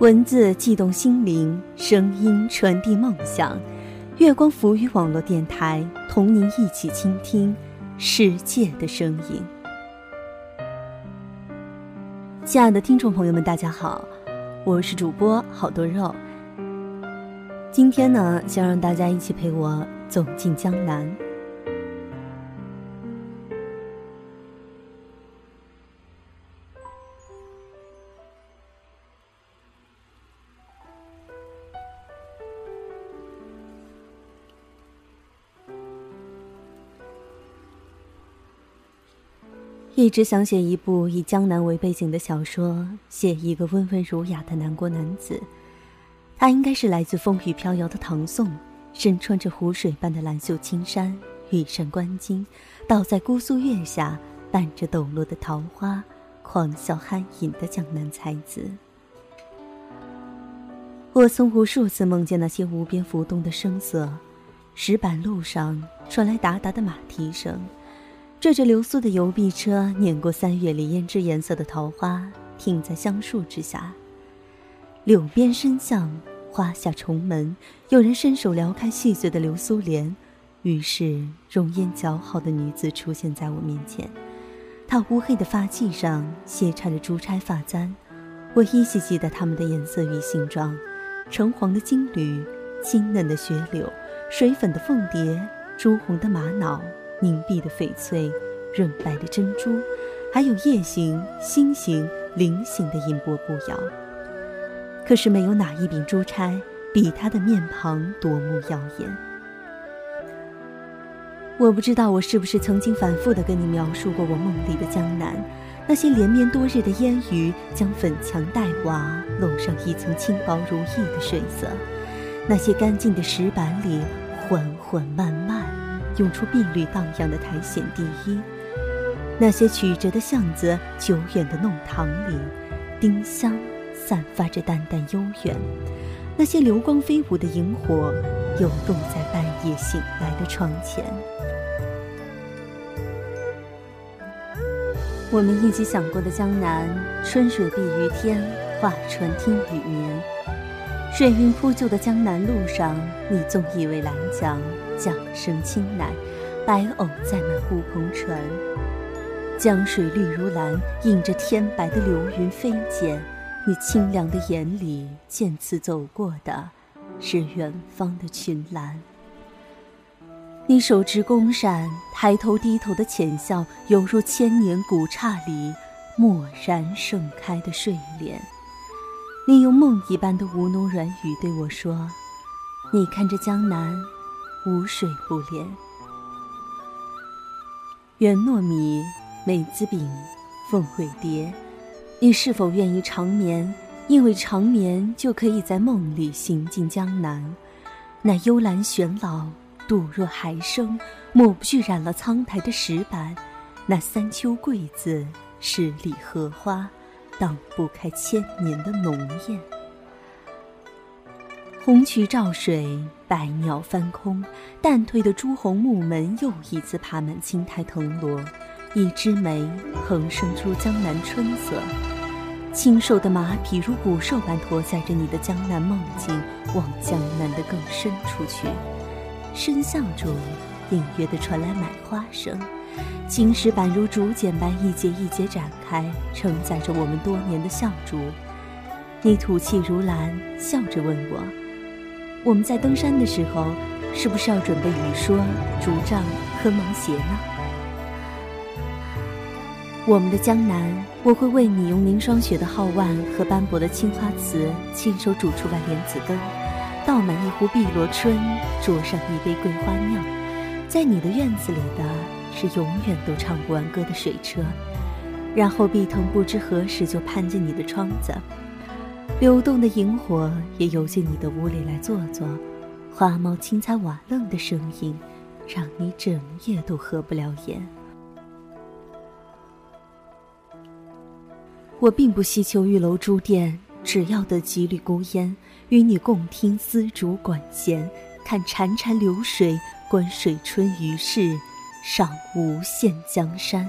文字悸动心灵，声音传递梦想。月光浮语网络电台，同您一起倾听世界的声音。亲爱的听众朋友们，大家好，我是主播好多肉。今天呢，想让大家一起陪我走进江南。一直想写一部以江南为背景的小说，写一个温文儒雅的南国男子。他应该是来自风雨飘摇的唐宋，身穿着湖水般的蓝袖青衫，羽扇纶巾，倒在姑苏月下，伴着抖落的桃花，狂笑酣饮的江南才子。我曾无数次梦见那些无边浮动的声色，石板路上传来哒哒的马蹄声。缀着流苏的邮币车碾过三月里胭脂颜色的桃花，停在香树之下。柳边深巷，花下重门，有人伸手撩开细碎的流苏帘，于是容颜姣好的女子出现在我面前。她乌黑的发髻上斜插着珠钗发簪，我依稀记得它们的颜色与形状：橙黄的金缕，青嫩的雪柳，水粉的凤蝶，朱红的玛瑙。凝碧的翡翠，润白的珍珠，还有夜行、星形、菱形的银波步摇。可是没有哪一柄珠钗比她的面庞夺目耀眼。我不知道我是不是曾经反复的跟你描述过我梦里的江南，那些连绵多日的烟雨将粉墙黛瓦笼上一层轻薄如意的水色，那些干净的石板里缓缓慢慢。涌出碧绿荡漾的苔藓第一，那些曲折的巷子，久远的弄堂里，丁香散发着淡淡幽远。那些流光飞舞的萤火，游动在半夜醒来的窗前。我们一起想过的江南，春水碧于天，画船听雨眠。水云铺就的江南路上，你纵以为兰桨。桨声轻喃，白藕载满乌篷船。江水绿如蓝，映着天白的流云飞溅。你清凉的眼里，渐次走过的，是远方的群岚。你手执弓扇，抬头低头的浅笑，犹如千年古刹里蓦然盛开的睡莲。你用梦一般的吴侬软语对我说：“你看这江南。”无水不莲，圆糯米、梅子饼、凤尾蝶，你是否愿意长眠？因为长眠就可以在梦里行进江南。那幽兰玄老，杜若海生，抹不去染了苍苔的石板；那三秋桂子，十里荷花，挡不开千年的浓艳。红渠照水，百鸟翻空，淡褪的朱红木门又一次爬满青苔藤萝，一枝梅横生出江南春色。清瘦的马匹如古兽般驮载着你的江南梦境，往江南的更深处去。深巷中，隐约地传来买花声，青石板如竹简般一节一节展开，承载着我们多年的笑逐。你吐气如兰，笑着问我。我们在登山的时候，是不是要准备雨刷、竹杖和芒鞋呢？我们的江南，我会为你用凝霜雪的皓腕和斑驳的青花瓷，亲手煮出碗莲子羹，倒满一壶碧螺春，酌上一杯桂花酿。在你的院子里的是永远都唱不完歌的水车，然后碧藤不知何时就攀进你的窗子。流动的萤火也游进你的屋里来坐坐，花猫轻踩瓦楞的声音，让你整夜都合不了眼。我并不希求玉楼珠殿，只要得几缕孤烟，与你共听丝竹管弦，看潺潺流水，观水春鱼市，赏无限江山。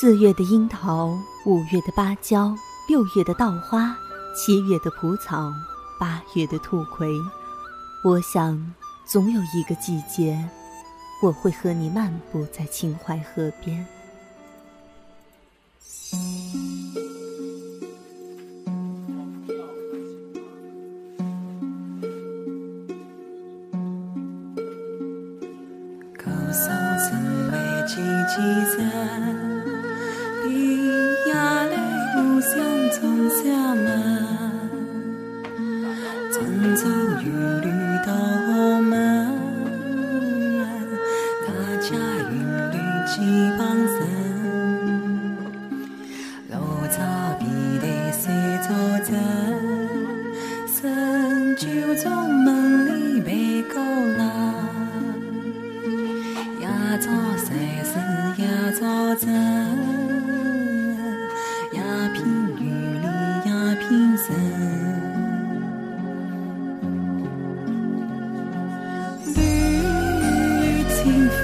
四月的樱桃，五月的芭蕉。六月的稻花，七月的蒲草，八月的兔葵。我想，总有一个季节，我会和你漫步在秦淮河边。从家门，匆走雨里到。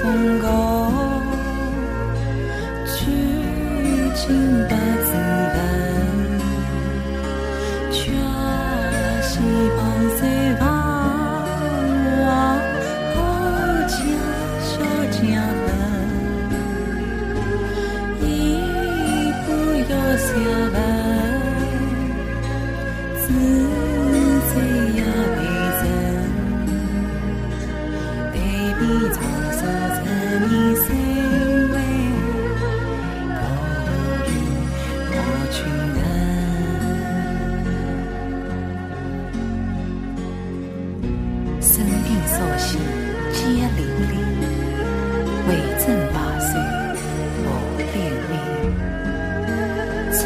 Go.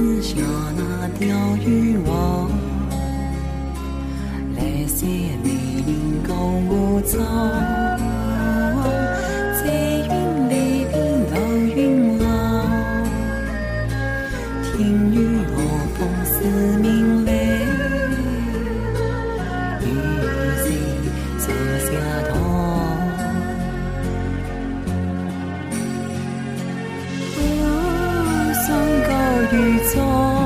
你是下那钓鱼网，来些美人共舞走。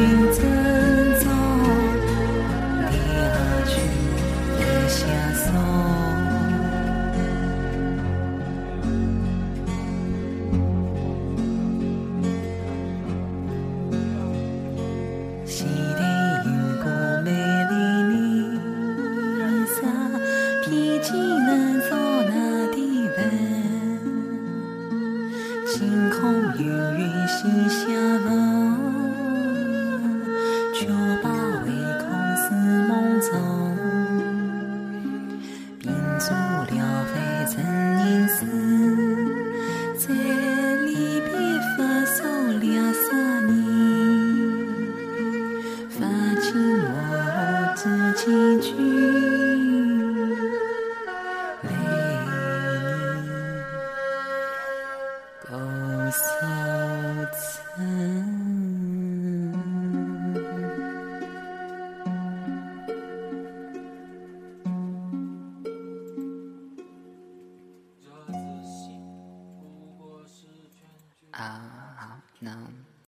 几句。沧桑